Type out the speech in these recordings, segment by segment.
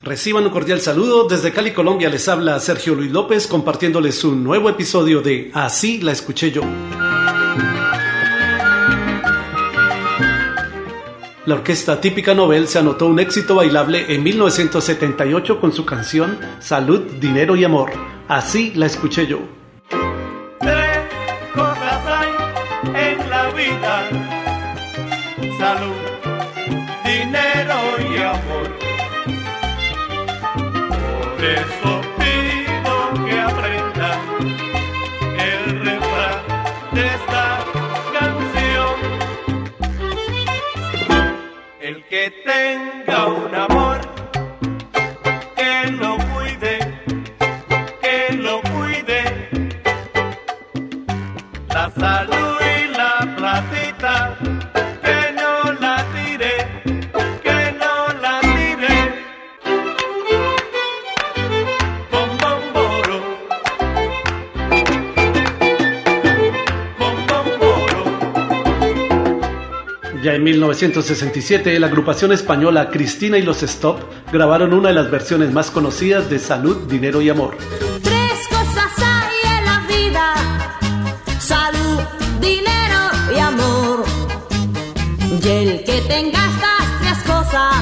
Reciban un cordial saludo. Desde Cali, Colombia, les habla Sergio Luis López compartiéndoles un nuevo episodio de Así la escuché yo. La orquesta típica Nobel se anotó un éxito bailable en 1978 con su canción Salud, Dinero y Amor. Así la escuché yo. Tres cosas hay en la vida. Salud, eso pido que aprendan el refrán de esta canción. El que tenga un amor, que lo cuide, que lo cuide. La salud Ya en 1967, la agrupación española Cristina y los Stop grabaron una de las versiones más conocidas de Salud, Dinero y Amor. Tres cosas hay en la vida: salud, dinero y amor. Y el que tenga estas tres cosas,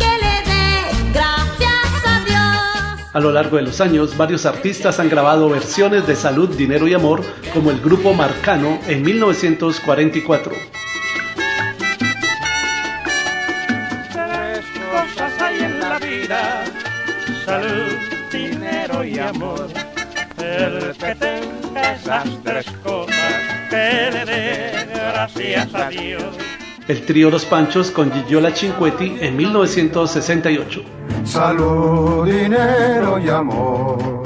que le dé gracias a Dios. A lo largo de los años, varios artistas han grabado versiones de Salud, Dinero y Amor, como el grupo Marcano en 1944. Salud, dinero y amor. El que tenga esas tres cosas, que le dé gracias a Dios. El trío Los Panchos con Gigiola Cinquetti en 1968. salud, dinero y amor.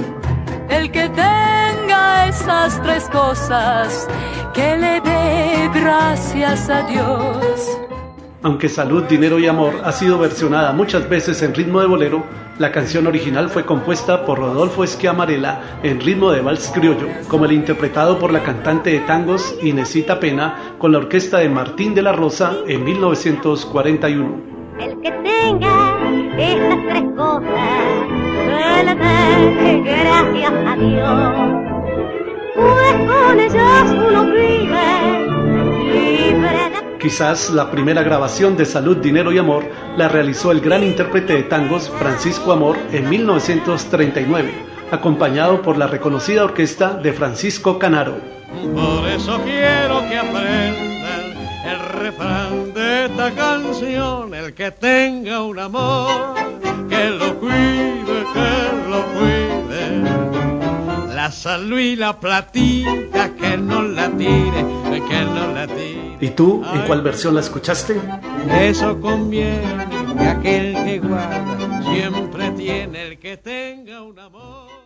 El que tenga esas tres cosas, que le dé gracias a Dios. Aunque Salud, Dinero y Amor ha sido versionada muchas veces en ritmo de bolero, la canción original fue compuesta por Rodolfo Esquiamarela en ritmo de vals criollo, como el interpretado por la cantante de tangos Inesita Pena con la orquesta de Martín de la Rosa en 1941. El que tenga estas tres cosas, que le dé gracias a Dios. Pues con ellas uno vive Quizás la primera grabación de Salud, Dinero y Amor la realizó el gran intérprete de tangos Francisco Amor en 1939, acompañado por la reconocida orquesta de Francisco Canaro. Por eso quiero que aprendan el refrán de esta canción. El que tenga un amor, que lo cuide, que lo cuide. La salud y la platita, que no la tire, que no. ¿Y tú en cuál versión la escuchaste? Eso conviene que aquel que guarda siempre tiene el que tenga un amor.